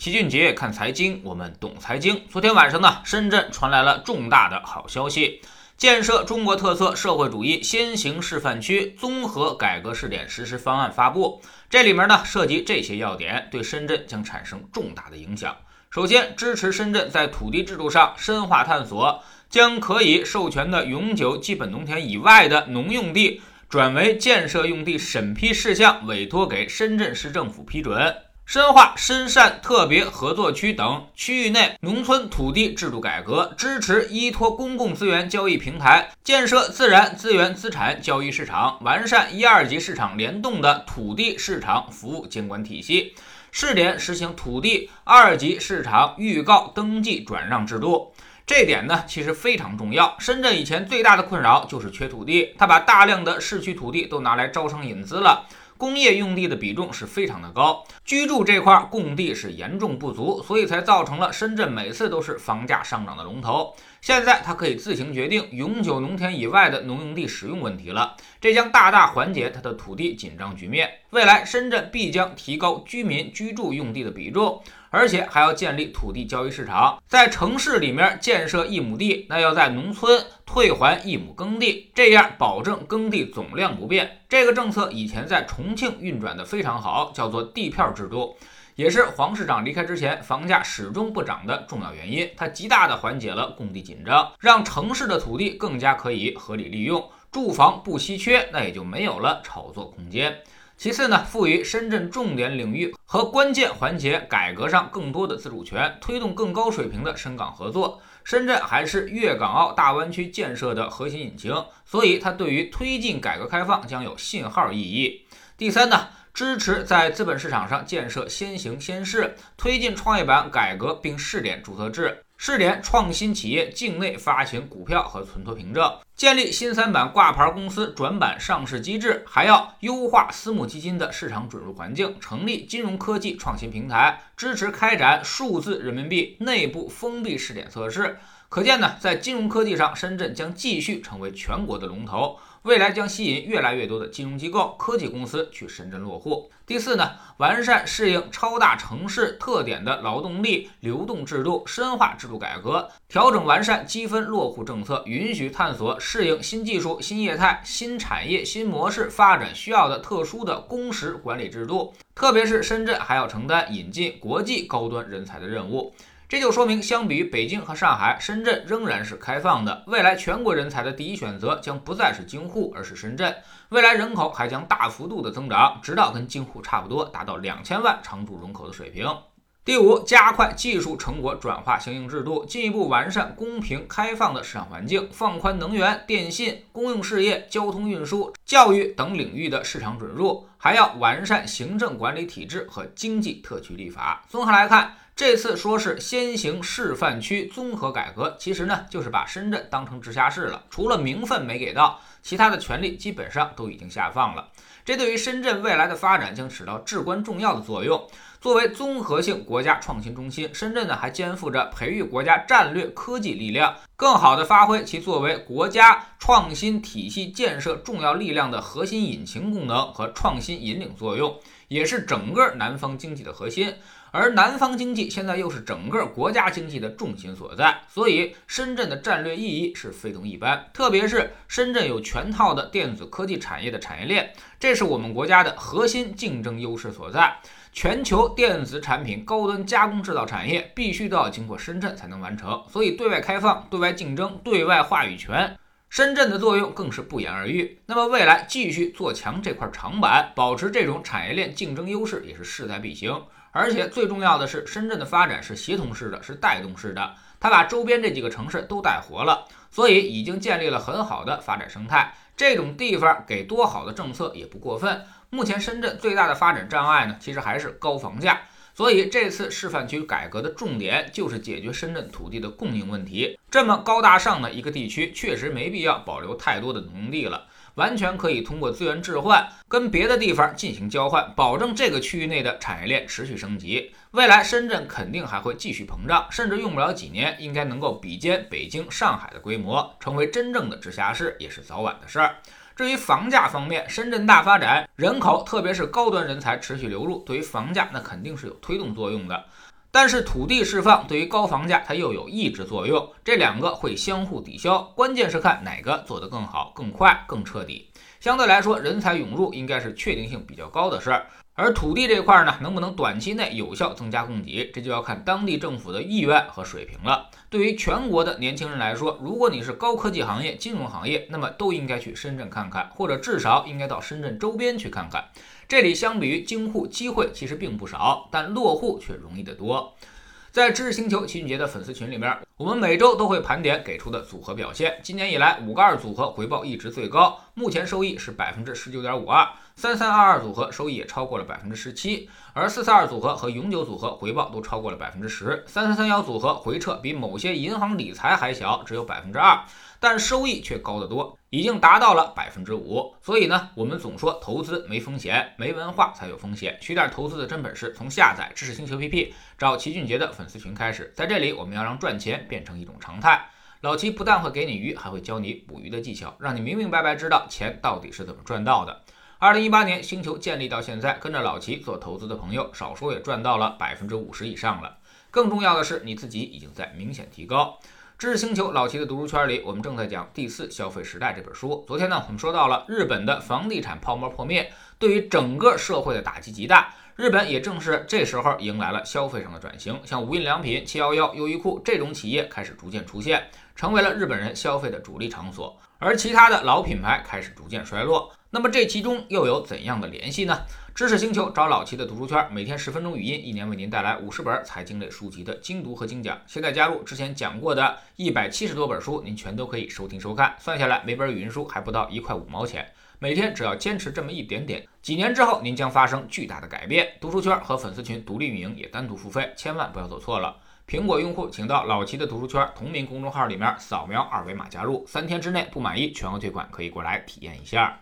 齐俊杰看财经，我们懂财经。昨天晚上呢，深圳传来了重大的好消息，建设中国特色社会主义先行示范区综合改革试点实施方案发布。这里面呢涉及这些要点，对深圳将产生重大的影响。首先，支持深圳在土地制度上深化探索，将可以授权的永久基本农田以外的农用地转为建设用地，审批事项委托给深圳市政府批准。深化深汕特别合作区等区域内农村土地制度改革，支持依托公共资源交易平台建设自然资源资产交易市场，完善一二级市场联动的土地市场服务监管体系。试点实行土地二级市场预告登记转让制度，这点呢其实非常重要。深圳以前最大的困扰就是缺土地，他把大量的市区土地都拿来招商引资了。工业用地的比重是非常的高，居住这块供地是严重不足，所以才造成了深圳每次都是房价上涨的龙头。现在它可以自行决定永久农田以外的农用地使用问题了，这将大大缓解它的土地紧张局面。未来深圳必将提高居民居住用地的比重。而且还要建立土地交易市场，在城市里面建设一亩地，那要在农村退还一亩耕地，这样保证耕地总量不变。这个政策以前在重庆运转的非常好，叫做地票制度，也是黄市长离开之前房价始终不涨的重要原因。它极大的缓解了供地紧张，让城市的土地更加可以合理利用，住房不稀缺，那也就没有了炒作空间。其次呢，赋予深圳重点领域和关键环节改革上更多的自主权，推动更高水平的深港合作。深圳还是粤港澳大湾区建设的核心引擎，所以它对于推进改革开放将有信号意义。第三呢，支持在资本市场上建设先行先试，推进创业板改革并试点注册制。试点创新企业境内发行股票和存托凭证，建立新三板挂牌公司转板上市机制，还要优化私募基金的市场准入环境，成立金融科技创新平台，支持开展数字人民币内部封闭试点测试。可见呢，在金融科技上，深圳将继续成为全国的龙头。未来将吸引越来越多的金融机构、科技公司去深圳落户。第四呢，完善适应超大城市特点的劳动力流动制度，深化制度改革，调整完善积分落户政策，允许探索适应新技术、新业态、新产业、新模式发展需要的特殊的工时管理制度。特别是深圳还要承担引进国际高端人才的任务。这就说明，相比于北京和上海，深圳仍然是开放的。未来全国人才的第一选择将不再是京沪，而是深圳。未来人口还将大幅度的增长，直到跟京沪差不多，达到两千万常住人口的水平。第五，加快技术成果转化相应制度，进一步完善公平开放的市场环境，放宽能源、电信、公用事业、交通运输、教育等领域的市场准入，还要完善行政管理体制和经济特区立法。综合来看。这次说是先行示范区综合改革，其实呢就是把深圳当成直辖市了，除了名分没给到，其他的权利基本上都已经下放了。这对于深圳未来的发展将起到至关重要的作用。作为综合性国家创新中心，深圳呢还肩负着培育国家战略科技力量，更好地发挥其作为国家创新体系建设重要力量的核心引擎功能和创新引领作用，也是整个南方经济的核心。而南方经济现在又是整个国家经济的重心所在，所以深圳的战略意义是非同一般。特别是深圳有全套的电子科技产业的产业链，这是我们国家的核心竞争优势所在。全球电子产品高端加工制造产业必须都要经过深圳才能完成，所以对外开放、对外竞争、对外话语权，深圳的作用更是不言而喻。那么未来继续做强这块长板，保持这种产业链竞争优势，也是势在必行。而且最重要的是，深圳的发展是协同式的，是带动式的，它把周边这几个城市都带活了，所以已经建立了很好的发展生态。这种地方给多好的政策也不过分。目前深圳最大的发展障碍呢，其实还是高房价。所以这次示范区改革的重点就是解决深圳土地的供应问题。这么高大上的一个地区，确实没必要保留太多的农地了。完全可以通过资源置换，跟别的地方进行交换，保证这个区域内的产业链持续升级。未来深圳肯定还会继续膨胀，甚至用不了几年，应该能够比肩北京、上海的规模，成为真正的直辖市，也是早晚的事儿。至于房价方面，深圳大发展，人口特别是高端人才持续流入，对于房价那肯定是有推动作用的。但是土地释放对于高房价它又有抑制作用，这两个会相互抵消，关键是看哪个做得更好、更快、更彻底。相对来说，人才涌入应该是确定性比较高的事儿。而土地这块呢，能不能短期内有效增加供给，这就要看当地政府的意愿和水平了。对于全国的年轻人来说，如果你是高科技行业、金融行业，那么都应该去深圳看看，或者至少应该到深圳周边去看看。这里相比于京沪，机会其实并不少，但落户却容易得多。在知识星球齐俊杰的粉丝群里面，我们每周都会盘点给出的组合表现。今年以来，五个二组合回报一直最高，目前收益是百分之十九点五二。三三二二组合收益也超过了百分之十七，而四四二组合和永久组合回报都超过了百分之十。三三三幺组合回撤比某些银行理财还小，只有百分之二，但收益却高得多，已经达到了百分之五。所以呢，我们总说投资没风险，没文化才有风险。学点投资的真本事，从下载知识星球 APP 找齐俊杰的粉丝群开始。在这里，我们要让赚钱变成一种常态。老齐不但会给你鱼，还会教你捕鱼的技巧，让你明明白白知道钱到底是怎么赚到的。二零一八年星球建立到现在，跟着老齐做投资的朋友，少说也赚到了百分之五十以上了。更重要的是，你自己已经在明显提高。知识星球老齐的读书圈里，我们正在讲《第四消费时代》这本书。昨天呢，我们说到了日本的房地产泡沫破灭，对于整个社会的打击极大。日本也正是这时候迎来了消费上的转型，像无印良品、七幺幺、优衣库这种企业开始逐渐出现，成为了日本人消费的主力场所，而其他的老品牌开始逐渐衰落。那么这其中又有怎样的联系呢？知识星球找老齐的读书圈，每天十分钟语音，一年为您带来五十本财经类书籍的精读和精讲。现在加入之前讲过的一百七十多本书，您全都可以收听收看。算下来每本语音书还不到一块五毛钱，每天只要坚持这么一点点，几年之后您将发生巨大的改变。读书圈和粉丝群独立运营也单独付费，千万不要走错了。苹果用户请到老齐的读书圈同名公众号里面扫描二维码加入，三天之内不满意全额退款，可以过来体验一下。